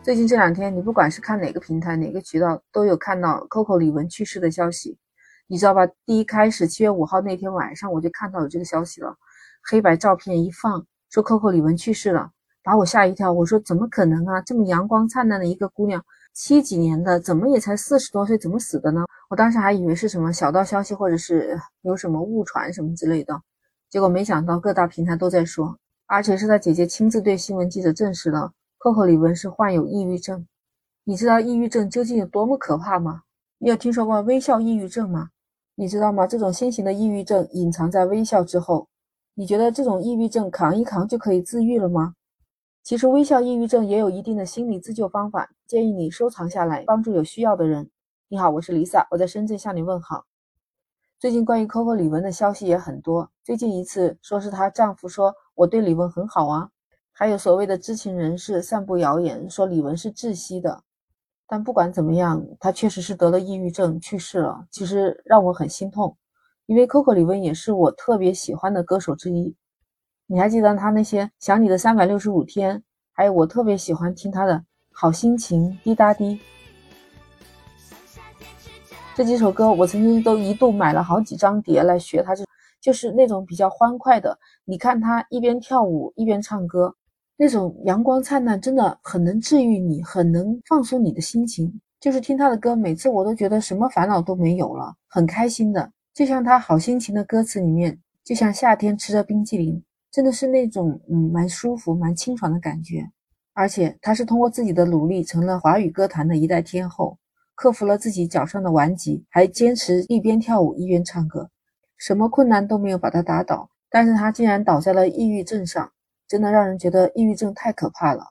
最近这两天，你不管是看哪个平台、哪个渠道，都有看到 Coco 李玟去世的消息，你知道吧？第一开始七月五号那天晚上，我就看到有这个消息了，黑白照片一放，说 Coco 李玟去世了，把我吓一跳。我说怎么可能啊？这么阳光灿烂的一个姑娘，七几年的，怎么也才四十多岁，怎么死的呢？我当时还以为是什么小道消息，或者是有什么误传什么之类的，结果没想到各大平台都在说，而且是他姐姐亲自对新闻记者证实了。Coco 李玟是患有抑郁症，你知道抑郁症究竟有多么可怕吗？你有听说过微笑抑郁症吗？你知道吗？这种新型的抑郁症隐藏在微笑之后。你觉得这种抑郁症扛一扛就可以治愈了吗？其实微笑抑郁症也有一定的心理自救方法，建议你收藏下来，帮助有需要的人。你好，我是 Lisa，我在深圳向你问好。最近关于 Coco 李玟的消息也很多，最近一次说是她丈夫说我对李玟很好啊。还有所谓的知情人士散布谣言，说李玟是窒息的。但不管怎么样，她确实是得了抑郁症去世了。其实让我很心痛，因为 Coco 李玟也是我特别喜欢的歌手之一。你还记得她那些《想你的三百六十五天》，还有我特别喜欢听她的《好心情》《滴答滴》这几首歌，我曾经都一度买了好几张碟来学她，这就是那种比较欢快的。你看她一边跳舞一边唱歌。那种阳光灿烂，真的很能治愈你，很能放松你的心情。就是听他的歌，每次我都觉得什么烦恼都没有了，很开心的。就像他好心情的歌词里面，就像夏天吃着冰淇淋，真的是那种嗯蛮舒服、蛮清爽的感觉。而且他是通过自己的努力，成了华语歌坛的一代天后，克服了自己脚上的顽疾，还坚持一边跳舞一边唱歌，什么困难都没有把他打倒。但是他竟然倒在了抑郁症上。真的让人觉得抑郁症太可怕了。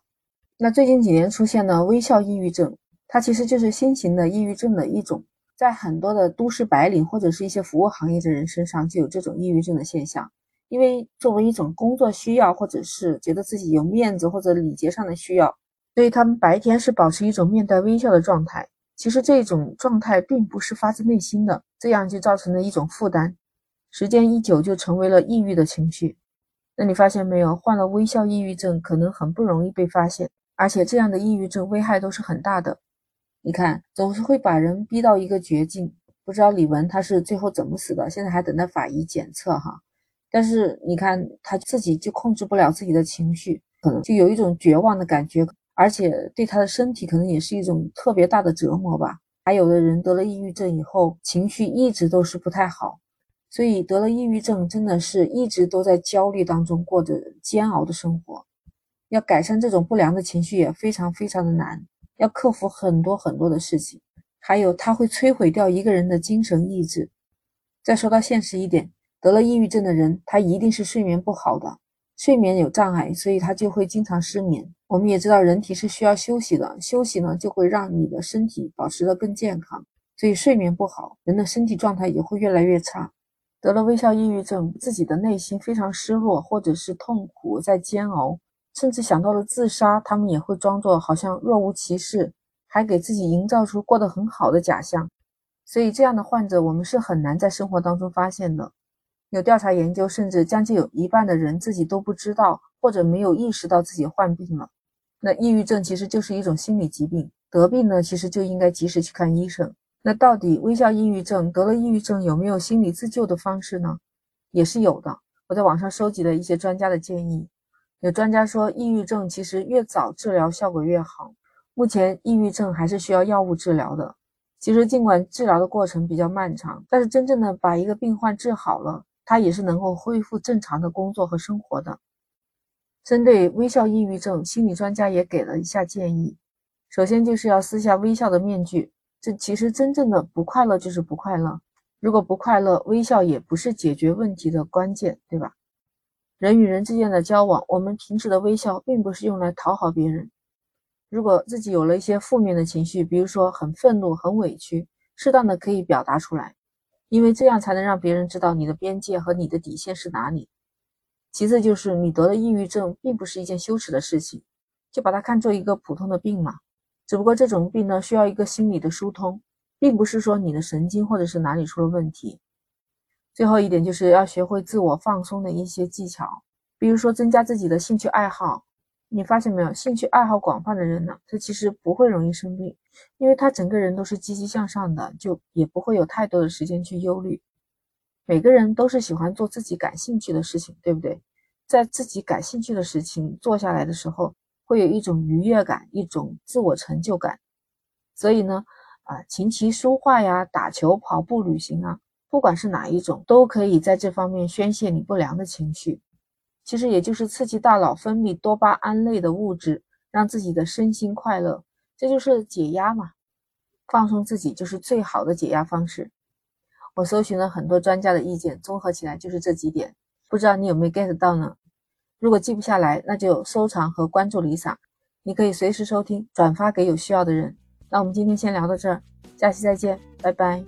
那最近几年出现的微笑抑郁症，它其实就是新型的抑郁症的一种，在很多的都市白领或者是一些服务行业的人身上就有这种抑郁症的现象。因为作为一种工作需要，或者是觉得自己有面子或者礼节上的需要，所以他们白天是保持一种面带微笑的状态。其实这种状态并不是发自内心的，这样就造成了一种负担，时间一久就成为了抑郁的情绪。那你发现没有，患了微笑抑郁症可能很不容易被发现，而且这样的抑郁症危害都是很大的。你看，总是会把人逼到一个绝境。不知道李玟她是最后怎么死的，现在还等待法医检测哈。但是你看，她自己就控制不了自己的情绪，可能就有一种绝望的感觉，而且对她的身体可能也是一种特别大的折磨吧。还有的人得了抑郁症以后，情绪一直都是不太好。所以得了抑郁症，真的是一直都在焦虑当中过着煎熬的生活。要改善这种不良的情绪也非常非常的难，要克服很多很多的事情。还有，它会摧毁掉一个人的精神意志。再说到现实一点，得了抑郁症的人，他一定是睡眠不好的，睡眠有障碍，所以他就会经常失眠。我们也知道，人体是需要休息的，休息呢就会让你的身体保持的更健康。所以睡眠不好，人的身体状态也会越来越差。得了微笑抑郁症，自己的内心非常失落，或者是痛苦，在煎熬，甚至想到了自杀，他们也会装作好像若无其事，还给自己营造出过得很好的假象。所以，这样的患者我们是很难在生活当中发现的。有调查研究，甚至将近有一半的人自己都不知道，或者没有意识到自己患病了。那抑郁症其实就是一种心理疾病，得病呢，其实就应该及时去看医生。那到底微笑抑郁症得了抑郁症有没有心理自救的方式呢？也是有的。我在网上收集了一些专家的建议，有专家说，抑郁症其实越早治疗效果越好。目前抑郁症还是需要药物治疗的。其实尽管治疗的过程比较漫长，但是真正的把一个病患治好了，他也是能够恢复正常的工作和生活的。针对微笑抑郁症，心理专家也给了一下建议。首先就是要撕下微笑的面具。这其实真正的不快乐就是不快乐。如果不快乐，微笑也不是解决问题的关键，对吧？人与人之间的交往，我们平时的微笑并不是用来讨好别人。如果自己有了一些负面的情绪，比如说很愤怒、很委屈，适当的可以表达出来，因为这样才能让别人知道你的边界和你的底线是哪里。其次就是你得了抑郁症，并不是一件羞耻的事情，就把它看作一个普通的病嘛。只不过这种病呢，需要一个心理的疏通，并不是说你的神经或者是哪里出了问题。最后一点就是要学会自我放松的一些技巧，比如说增加自己的兴趣爱好，你发现没有？兴趣爱好广泛的人呢，他其实不会容易生病，因为他整个人都是积极向上的，就也不会有太多的时间去忧虑。每个人都是喜欢做自己感兴趣的事情，对不对？在自己感兴趣的事情做下来的时候，会有一种愉悦感，一种自我成就感。所以呢，啊，琴棋书画呀，打球、跑步、旅行啊，不管是哪一种，都可以在这方面宣泄你不良的情绪。其实也就是刺激大脑分泌多巴胺类的物质，让自己的身心快乐，这就是解压嘛。放松自己就是最好的解压方式。我搜寻了很多专家的意见，综合起来就是这几点，不知道你有没有 get 到呢？如果记不下来，那就收藏和关注 Lisa，你可以随时收听，转发给有需要的人。那我们今天先聊到这儿，下期再见，拜拜。